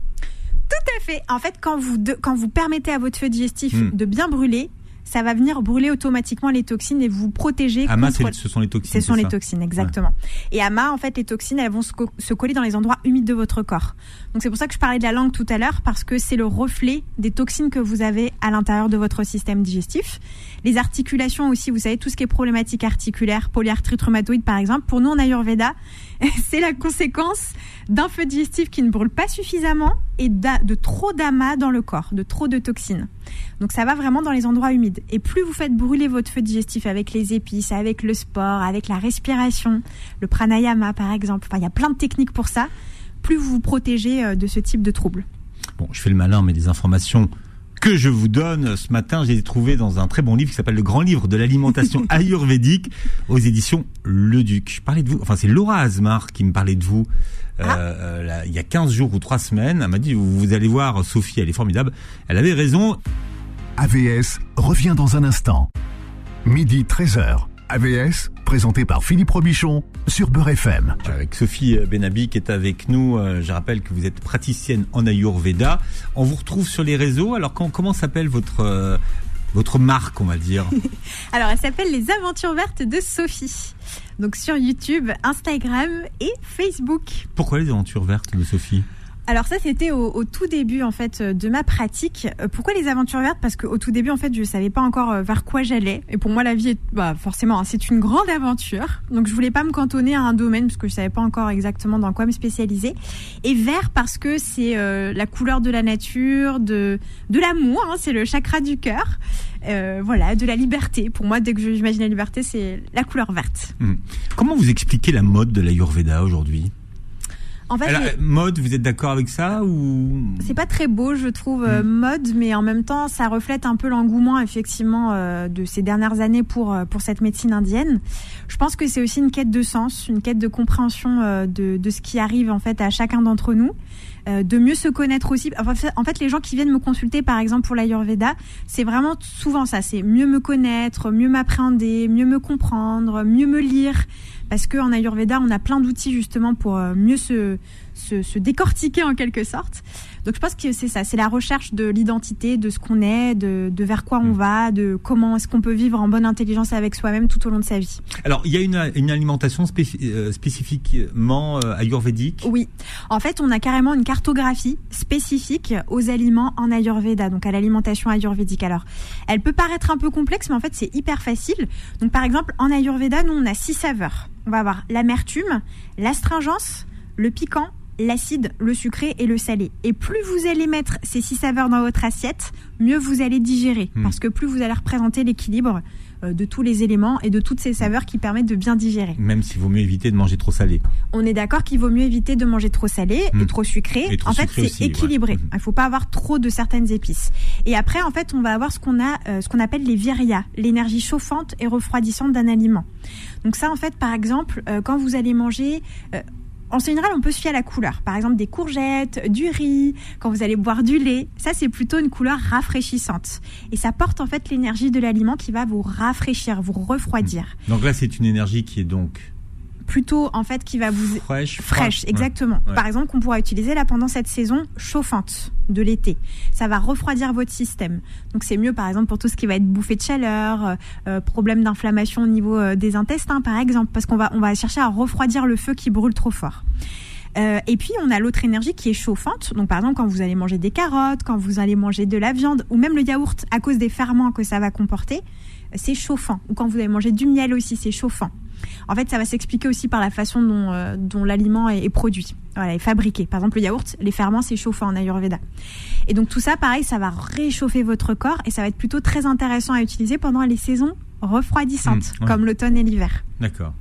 Tout à fait. En fait, quand vous de- quand vous permettez à votre feu digestif Hmm. de bien brûler, ça va venir brûler automatiquement les toxines et vous protéger Amas, contre ce sont les toxines. Ce sont les toxines, exactement. Et AMA, en fait, les toxines, elles vont se, co- se coller dans les endroits humides de votre corps. Donc c'est pour ça que je parlais de la langue tout à l'heure, parce que c'est le reflet des toxines que vous avez à l'intérieur de votre système digestif. Les articulations aussi, vous savez, tout ce qui est problématique articulaire, polyarthrite rhumatoïde par exemple, pour nous en Ayurveda, c'est la conséquence d'un feu digestif qui ne brûle pas suffisamment et de trop d'amas dans le corps, de trop de toxines. Donc ça va vraiment dans les endroits humides. Et plus vous faites brûler votre feu digestif avec les épices, avec le sport, avec la respiration, le pranayama par exemple, enfin il y a plein de techniques pour ça, plus vous vous protégez euh, de ce type de troubles. Bon, je fais le malin, mais des informations que je vous donne ce matin, j'ai trouvé dans un très bon livre qui s'appelle Le Grand Livre de l'alimentation ayurvédique aux éditions Le Duc. Je parlais de vous, enfin c'est Laura Asmar qui me parlait de vous euh, Ah. euh, là, il y a 15 jours ou 3 semaines. Elle m'a dit, vous, vous allez voir Sophie, elle est formidable. Elle avait raison. AVS revient dans un instant. Midi 13h. AVS, présenté par Philippe Robichon sur Beurre FM. Avec Sophie Benabi qui est avec nous. Euh, Je rappelle que vous êtes praticienne en Ayurveda. On vous retrouve sur les réseaux. Alors comment, s'appelle votre... euh, votre marque, on va dire? Alors elle s'appelle Les Aventures Vertes de Sophie. Donc sur YouTube, Instagram et Facebook. Pourquoi les aventures vertes de Sophie? Alors ça, c'était au, au tout début en fait euh, de ma pratique. Euh, Pourquoi les aventures vertes? Parce qu'au tout début, en fait, je savais pas encore euh, vers quoi j'allais. Et pour moi, la vie, est, bah, forcément, hein, c'est une grande aventure. Donc je voulais pas me cantonner à un domaine parce que je savais pas encore exactement dans quoi me spécialiser. Et vert parce que c'est euh, la couleur de la nature, de de l'amour. hein, c'est le chakra du cœur. Euh, voilà, de la liberté. Pour moi, dès que j'imagine la liberté, c'est la couleur verte. Comment vous expliquez la mode de l'Ayurveda aujourd'hui? En fait, Alors, les- euh, Mode, vous êtes d'accord avec ça ou? C'est pas très beau, je trouve, euh, mode, mais en même temps, ça reflète un peu l'engouement, effectivement, euh, de ces dernières années pour, euh, pour cette médecine indienne. Je pense que c'est aussi une quête de sens, une quête de compréhension euh, de, de ce qui arrive, en fait, à chacun d'entre nous. euh, de mieux se connaître aussi. Enfin, en fait, les gens qui viennent me consulter, par exemple, pour l'Ayurveda, c'est vraiment souvent ça. C'est mieux me connaître, mieux m'appréhender, mieux me comprendre, mieux me lire. Parce qu'en Ayurveda, on a plein d'outils justement pour euh, mieux se, se, se décortiquer en quelque sorte. Donc je pense que c'est ça, c'est la recherche de l'identité, de ce qu'on est, de, de vers quoi on Mm. va, de comment est-ce qu'on peut vivre en bonne intelligence avec soi-même tout au long de sa vie. Alors, il y a une, une alimentation euh, spécifiquement euh, ayurvédique? Oui, en fait, on a carrément une cartographie spécifique aux aliments en Ayurveda, donc à l'alimentation ayurvédique. Alors, elle peut paraître un peu complexe, mais en fait, c'est hyper facile. Donc, par exemple, en Ayurveda, nous, on a six saveurs. On va avoir l'amertume, l'astringence, le piquant, l'acide, le sucré et le salé. Et plus vous allez mettre ces six saveurs dans votre assiette, mieux vous allez digérer, Hmm. parce que plus vous allez représenter l'équilibre euh, de tous les éléments et de toutes ces saveurs qui permettent de bien digérer. Même s'il vaut mieux éviter de manger trop salé. On est d'accord qu'il vaut mieux éviter de manger trop salé et trop sucré. Et trop en fait, c'est ouais. équilibré. Mhm. Il faut pas avoir trop de certaines épices. Et après, en fait, on va avoir ce qu'on a, euh, ce qu'on appelle les virya, l'énergie chauffante et refroidissante d'un aliment. Donc ça, en fait, par exemple, euh, quand vous allez manger. euh, en général, on peut se fier à la couleur. Par exemple, des courgettes, du riz, quand vous allez boire du lait. Ça, c'est plutôt une couleur rafraîchissante. Et ça porte en fait l'énergie de l'aliment qui va vous rafraîchir, vous refroidir. Donc là, c'est une énergie qui est donc Plutôt, en fait, qui va vous fraîche. fraîche, exactement. Ouais. Par exemple, qu'on pourra utiliser là pendant cette saison chauffante de l'été. Ça va refroidir votre système. Donc c'est mieux, par exemple, pour tout ce qui va être bouffée de chaleur, euh, euh, problème d'inflammation au niveau euh, des intestins, par exemple, parce qu'on va on va chercher à refroidir le feu qui brûle trop fort. Euh, et puis on a l'autre énergie qui est chauffante. Donc par exemple quand vous allez manger des carottes, quand vous allez manger de la viande ou même le yaourt à cause des ferments que ça va comporter, c'est chauffant. Ou quand vous allez manger du miel aussi, c'est chauffant. En fait, ça va s'expliquer aussi par la façon dont, euh, dont l'aliment est, est produit, voilà, est fabriqué. Par exemple, le yaourt, les ferments, c'est chauffant en Ayurveda. Et donc tout ça, pareil, ça va réchauffer votre corps et ça va être plutôt très intéressant à utiliser pendant les saisons refroidissantes, Mmh, ouais. comme l'automne et l'hiver. D'accord.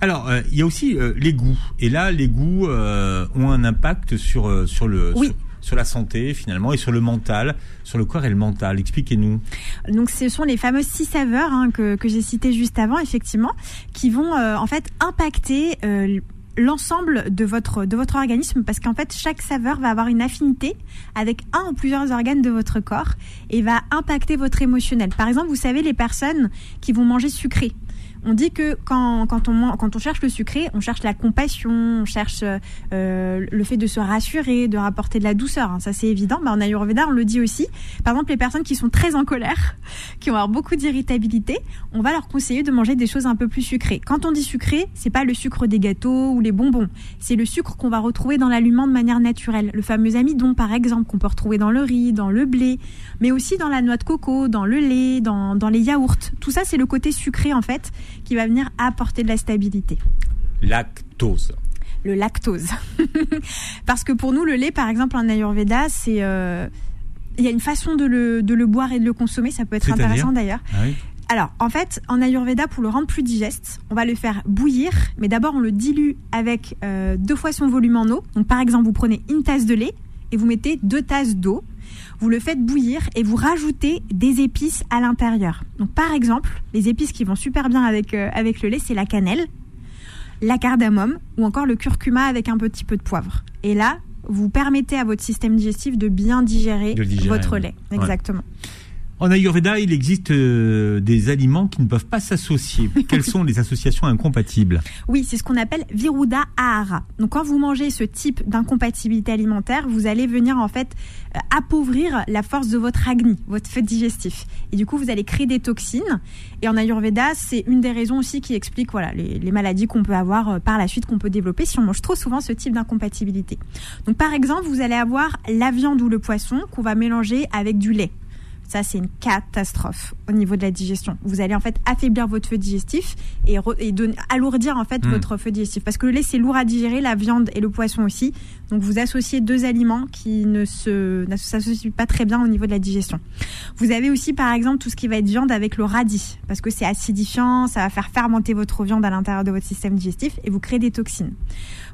Alors, euh, il y a aussi euh, les goûts. Et là, les goûts euh, ont un impact sur, sur, le, Oui. sur, sur la santé, finalement, et sur le mental, sur le corps et le mental. Expliquez-nous. Donc ce sont les fameuses six saveurs hein, que, que j'ai citées juste avant, effectivement, qui vont euh, en fait impacter euh, l'ensemble de votre de votre organisme parce qu'en fait chaque saveur va avoir une affinité avec un ou plusieurs organes de votre corps et va impacter votre émotionnel. Par exemple, vous savez les personnes qui vont manger sucré. On dit que quand, quand, on, quand on cherche le sucré, on cherche la compassion, on cherche euh, le fait de se rassurer, de rapporter de la douceur. Hein. ça, c'est évident. Mais en Ayurveda, on le dit aussi. Par exemple, les personnes qui sont très en colère, qui vont avoir beaucoup d'irritabilité, on va leur conseiller de manger des choses un peu plus sucrées. Quand on dit sucré, c'est pas le sucre des gâteaux ou les bonbons. C'est le sucre qu'on va retrouver dans l'aliment de manière naturelle. Le fameux amidon, par exemple, qu'on peut retrouver dans le riz, dans le blé, mais aussi dans la noix de coco, dans le lait, dans, dans les yaourts. Tout ça, c'est le côté sucré, en fait, qui va venir apporter de la stabilité. Lactose le lactose. Parce que pour nous, le lait, par exemple, en Ayurveda, c'est... Euh, il y a une façon de le, de le, boire et de le consommer, ça peut être intéressant d'ailleurs. Ah Alors, en fait, en Ayurveda, pour le rendre plus digeste, on va le faire bouillir, mais d'abord on le dilue avec euh, deux fois son volume en eau. Donc, par exemple, vous prenez une tasse de lait et vous mettez deux tasses d'eau vous le faites bouillir et vous rajoutez des épices à l'intérieur. Donc par exemple, les épices qui vont super bien avec, euh, avec le lait, c'est la cannelle, la cardamome ou encore le curcuma avec un petit peu de poivre. Et là, vous permettez à votre système digestif de bien digérer, votre lait. Exactement. En Ayurveda, il existe euh, des aliments qui ne peuvent pas s'associer. Quelles sont les associations incompatibles? Oui, c'est ce qu'on appelle Viruda Ahara. Donc quand vous mangez ce type d'incompatibilité alimentaire, vous allez venir en fait euh, appauvrir la force de votre agni, votre feu digestif. Et du coup, vous allez créer des toxines. Et en Ayurveda, c'est une des raisons aussi qui explique voilà, les, les maladies qu'on peut avoir euh, par la suite, qu'on peut développer si on mange trop souvent ce type d'incompatibilité. Donc par exemple, vous allez avoir la viande ou le poisson qu'on va mélanger avec du lait. Ça, c'est une catastrophe au niveau de la digestion. Vous allez en fait affaiblir votre feu digestif et, alourdir en fait hmm. votre feu digestif. Parce que le lait, c'est lourd à digérer, la viande et le poisson aussi. Donc vous associez deux aliments qui ne s'associent pas très bien au niveau de la digestion. Vous avez aussi par exemple tout ce qui va être viande avec le radis. Parce que c'est acidifiant, ça va faire fermenter votre viande à l'intérieur de votre système digestif et vous créez des toxines.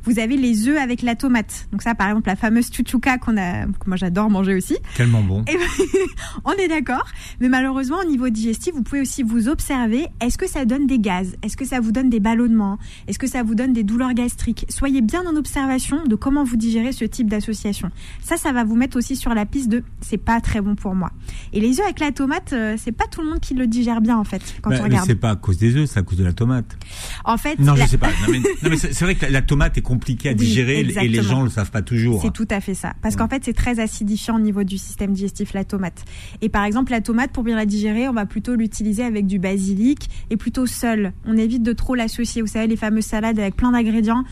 Vous avez les œufs avec la tomate. Donc ça, par exemple, la fameuse chuchuka qu'on a, que moi j'adore manger aussi. Tellement bon. Et on est d'accord. Mais malheureusement, au niveau digestif, vous pouvez aussi vous observer. Est-ce que ça donne des gaz? Est-ce que ça vous donne des ballonnements? Est-ce que ça vous donne des douleurs gastriques? Soyez bien en observation de comment vous digérez ce type d'association. Ça, ça va vous mettre aussi sur la piste de c'est pas très bon pour moi. Et les œufs avec la tomate, euh, c'est pas tout le monde qui le digère bien en fait quand bah, on regarde. c'est pas à cause des œufs, c'est à cause de la tomate. En fait. Non, je sais pas. Non, mais, c'est vrai que la, tomate est compliqué à digérer et les gens le savent pas toujours. C'est tout à fait ça. Parce qu'en fait, c'est très acidifiant au niveau du système digestif, la tomate. Et par exemple, la tomate, pour bien la digérer, on va plutôt l'utiliser avec du basilic et plutôt seul. On évite de trop l'associer. Vous savez, les fameuses salades avec plein d'ingrédients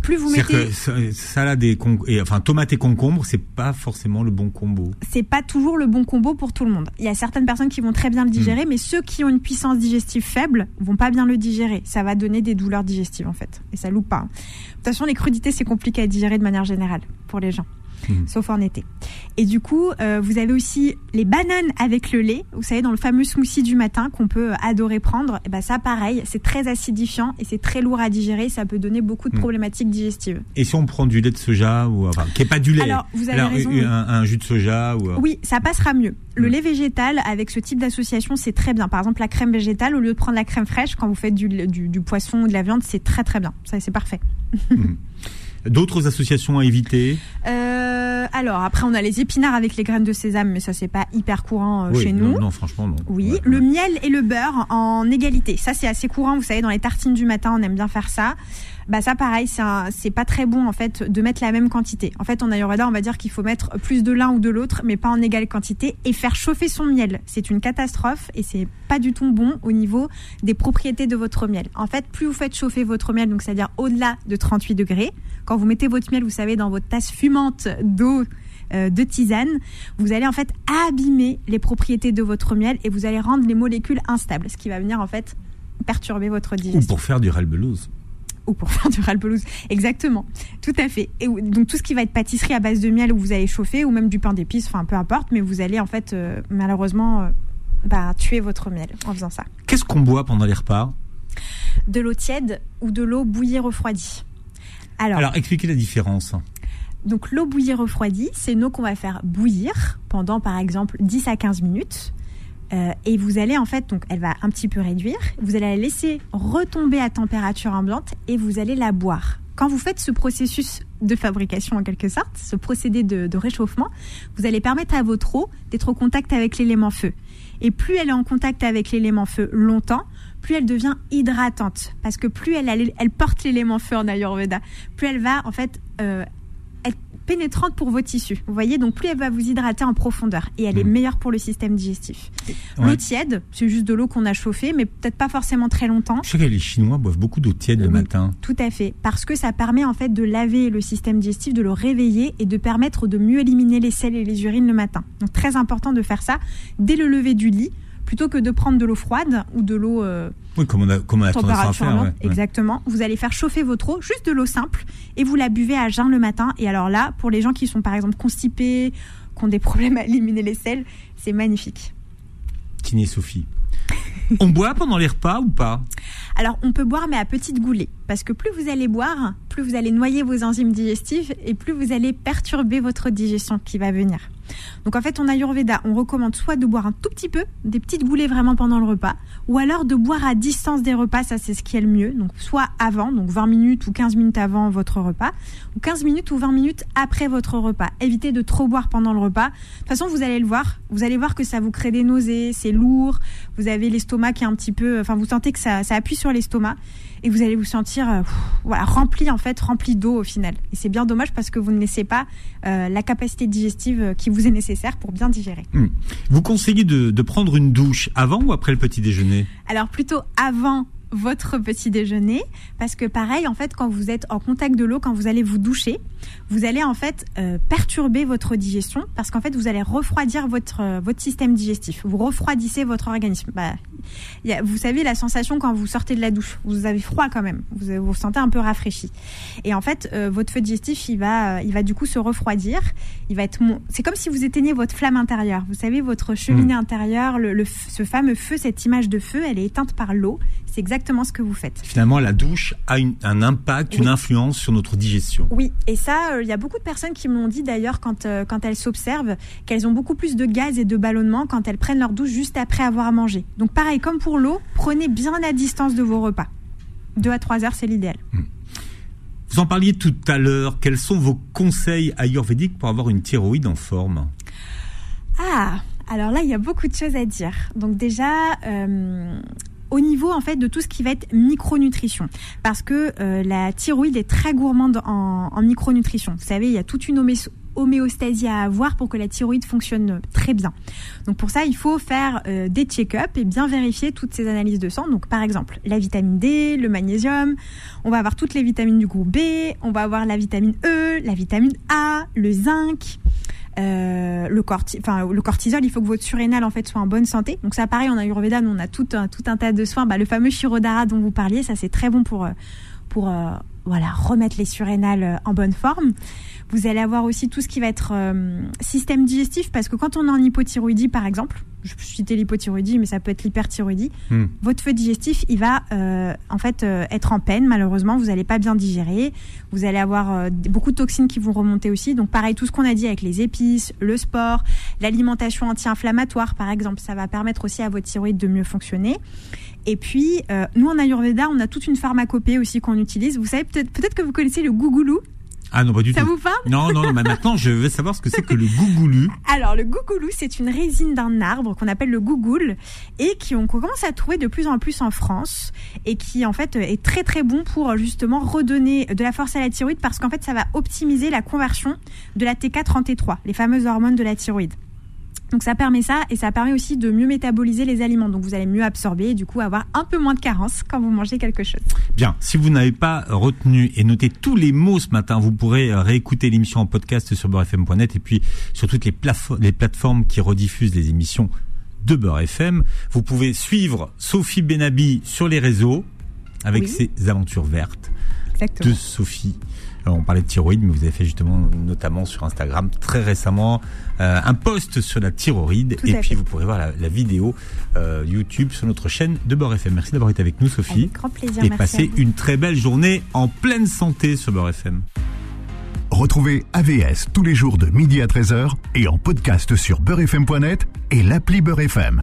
plus vous mettez que salade et, et, enfin tomate et concombre, c'est pas forcément le bon combo. C'est pas toujours le bon combo pour tout le monde. Il y a certaines personnes qui vont très bien le digérer, hmm. mais ceux qui ont une puissance digestive faible vont pas bien le digérer. Ça va donner des douleurs digestives en fait, et ça loupe pas. De toute façon, les crudités c'est compliqué à digérer de manière générale pour les gens. Mhm. sauf en été. Et du coup, euh, vous avez aussi les bananes avec le lait, vous savez, dans le fameux smoothie du matin qu'on peut adorer prendre. Et ben ça, pareil, c'est très acidifiant et c'est très lourd à digérer. Ça peut donner beaucoup de mhm. problématiques digestives. Et si on prend du lait de soja ou enfin, qui est pas du lait, alors vous avez raison, un, jus de soja ou euh, oui, ça passera mieux. Le mhm. lait végétal avec ce type d'association, c'est très bien. Par exemple, la crème végétale, au lieu de prendre la crème fraîche, quand vous faites du, du, poisson ou de la viande, c'est très très bien. Ça, c'est parfait. D'autres associations à éviter? Euh, Alors, après, on a les épinards avec les graines de sésame, mais ça, c'est pas hyper courant euh, chez nous. Non, franchement, non. Oui, le miel et le beurre en égalité. Ça, c'est assez courant. Vous savez, dans les tartines du matin, on aime bien faire ça bah ça pareil, c'est pas très bon en fait de mettre la même quantité. En fait, en Ayurveda, on va dire qu'il faut mettre plus de l'un ou de l'autre, mais pas en égale quantité, et faire chauffer son miel. C'est une catastrophe et c'est pas du tout bon au niveau des propriétés de votre miel. En fait, plus vous faites chauffer votre miel, donc c'est-à-dire au-delà de 38 degrés, quand vous mettez votre miel, vous savez, dans votre tasse fumante d'eau euh, de tisane, vous allez en fait abîmer les propriétés de votre miel et vous allez rendre les molécules instables, ce qui va venir en fait perturber votre digestion. Ou pour faire du ralbelouse ou pour faire du ralpelouse. Exactement, tout à fait. Et donc tout ce qui va être pâtisserie à base de miel où vous allez chauffer ou même du pain d'épices, enfin peu importe, mais vous allez en fait euh, malheureusement euh, bah, tuer votre miel en faisant ça. Qu'est-ce qu'on boit pendant les repas? De l'eau tiède ou de l'eau bouillie refroidie. Alors, Alors expliquez la différence. Donc l'eau bouillie refroidie, c'est une eau qu'on va faire bouillir pendant par exemple 10 à 15 minutes. Euh, et vous allez en fait, donc elle va un petit peu réduire, vous allez la laisser retomber à température ambiante et vous allez la boire. Quand vous faites ce processus de fabrication en quelque sorte, ce procédé de, réchauffement, vous allez permettre à votre eau d'être au contact avec l'élément feu. Et plus elle est en contact avec l'élément feu longtemps, plus elle devient hydratante. Parce que plus elle, elle porte l'élément feu en Ayurveda, plus elle va en fait euh, pénétrante pour vos tissus. Vous voyez, donc plus elle va vous hydrater en profondeur et elle est Mm. meilleure pour le système digestif. Ouais. L'eau tiède, c'est juste de l'eau qu'on a chauffée, mais peut-être pas forcément très longtemps. Je sais que les Chinois boivent beaucoup d'eau tiède le matin. Tout à fait, parce que ça permet en fait de laver le système digestif, de le réveiller et de permettre de mieux éliminer les sels et les urines le matin. Donc très important de faire ça dès le lever du lit, plutôt que de prendre de l'eau froide ou de l'eau euh, Oui, comme on a, comme on a tendance à faire. ouais. Exactement. Vous allez faire chauffer votre eau, juste de l'eau simple, et vous la buvez à jeun le matin. Et alors là, pour les gens qui sont par exemple constipés, qui ont des problèmes à éliminer les sels, c'est magnifique. Kiné Sophie. on boit pendant les repas ou pas? Alors, on peut boire, mais à petite goulée. Parce que plus vous allez boire, plus vous allez noyer vos enzymes digestives et plus vous allez perturber votre digestion qui va venir. Donc, en fait, en Ayurveda, on recommande soit de boire un tout petit peu, des petites goulées vraiment pendant le repas, ou alors de boire à distance des repas, ça c'est ce qui est le mieux. Donc, soit avant, donc 20 minutes ou 15 minutes avant votre repas, ou 15 minutes ou 20 minutes après votre repas. Évitez de trop boire pendant le repas. De toute façon, vous allez le voir. Vous allez voir que ça vous crée des nausées, c'est lourd. Vous avez l'estomac qui est un petit peu, enfin, vous sentez que ça, ça appuie sur l'estomac et vous allez vous sentir, euh, voilà, rempli en fait, rempli d'eau au final. Et c'est bien dommage parce que vous ne laissez pas euh, la capacité digestive euh, qui vous est nécessaire pour bien digérer. Vous conseillez de, de prendre une douche avant ou après le petit déjeuner? Alors plutôt avant votre petit déjeuner parce que pareil en fait quand vous êtes en contact de l'eau quand vous allez vous doucher vous allez en fait euh, perturber votre digestion parce qu'en fait vous allez refroidir votre votre système digestif vous refroidissez votre organisme bah, y a- vous savez la sensation quand vous sortez de la douche. Vous avez froid quand même. Vous vous sentez un peu rafraîchi. Et en fait euh, votre feu digestif il va euh, il va du coup se refroidir. Il va être c'est comme si vous éteignez votre flamme intérieure. Vous savez votre cheminée intérieure le, le f- ce fameux feu cette image de feu elle est éteinte par l'eau. C'est exactement ce que vous faites. Finalement, la douche a une- un impact, une influence sur notre digestion. Oui, et ça, euh, il y a beaucoup de personnes qui m'ont dit d'ailleurs quand, euh, quand elles s'observent qu'elles ont beaucoup plus de gaz et de ballonnement quand elles prennent leur douche juste après avoir mangé. Donc pareil, comme pour l'eau, prenez bien à distance de vos repas. 2 à 3 heures, c'est l'idéal. Vous en parliez tout à l'heure. Quels sont vos conseils ayurvédiques pour avoir une thyroïde en forme? Ah, alors là, il y a beaucoup de choses à dire. Donc déjà, euh, au niveau en fait de tout ce qui va être micronutrition, parce que euh, la thyroïde est très gourmande en, en micronutrition. Vous savez, il y a toute une homéostasie à avoir pour que la thyroïde fonctionne très bien. Donc pour ça, il faut faire euh, des check-up et bien vérifier toutes ces analyses de sang. Donc par exemple, la vitamine D, le magnésium, on va avoir toutes les vitamines du groupe B, on va avoir la vitamine E, la vitamine A, le zinc. Euh, le, cortisol, il faut que votre surrénal en fait soit en bonne santé. Donc ça, pareil, en Ayurveda, nous, on a tout un, tout un tas de soins. Bah, le fameux Shirodhara dont vous parliez, ça c'est très bon pour, euh, pour voilà, remettre les surrénales en bonne forme. Vous allez avoir aussi tout ce qui va être euh, système digestif, parce que quand on est en hypothyroïdie, par exemple, je peux citer l'hypothyroïdie, mais ça peut être l'hyperthyroïdie, Hmm. votre feu digestif, il va euh, en fait euh, être en peine. Malheureusement, vous n'allez pas bien digérer. Vous allez avoir euh, beaucoup de toxines qui vont remonter aussi. Donc pareil, tout ce qu'on a dit avec les épices, le sport, l'alimentation anti-inflammatoire, par exemple, ça va permettre aussi à votre thyroïde de mieux fonctionner. Et puis, nous en Ayurveda, on a toute une pharmacopée aussi qu'on utilise. Vous savez peut-être peut-être que vous connaissez le gougoulou. Ah non, pas du Ça tout. vous parle Non, non, non, mais maintenant je veux savoir ce que c'est que le gougoulu. Alors, le gougoulou, c'est une résine d'un arbre qu'on appelle le gougoul et qui on commence à trouver de plus en plus en France et qui en fait est très très bon pour justement redonner de la force à la thyroïde parce qu'en fait ça va optimiser la conversion de la T4 en T3, les fameuses hormones de la thyroïde. Donc ça permet ça et ça permet aussi de mieux métaboliser les aliments. Donc vous allez mieux absorber et du coup avoir un peu moins de carence quand vous mangez quelque chose. Bien, si vous n'avez pas retenu et noté tous les mots ce matin, vous pourrez euh, réécouter l'émission en podcast sur beurrefm.net et puis sur toutes les, plateformes qui rediffusent les émissions de Beurre FM. Vous pouvez suivre Sophie Benabi sur les réseaux avec Oui. ses aventures vertes Exactement. de Sophie. Alors, on parlait de thyroïde, mais vous avez fait justement, notamment sur Instagram, très récemment, euh, un post sur la thyroïde. Tout et puis, fait. vous pourrez voir la, la vidéo euh, YouTube sur notre chaîne de Beurre FM. Merci d'avoir été avec nous, Sophie. Avec grand plaisir. Et merci à passez vous. une très belle journée en pleine santé sur Beurre FM. Retrouvez AVS tous les jours de midi à 13h et en podcast sur beurrefm.net et l'appli Beurre FM.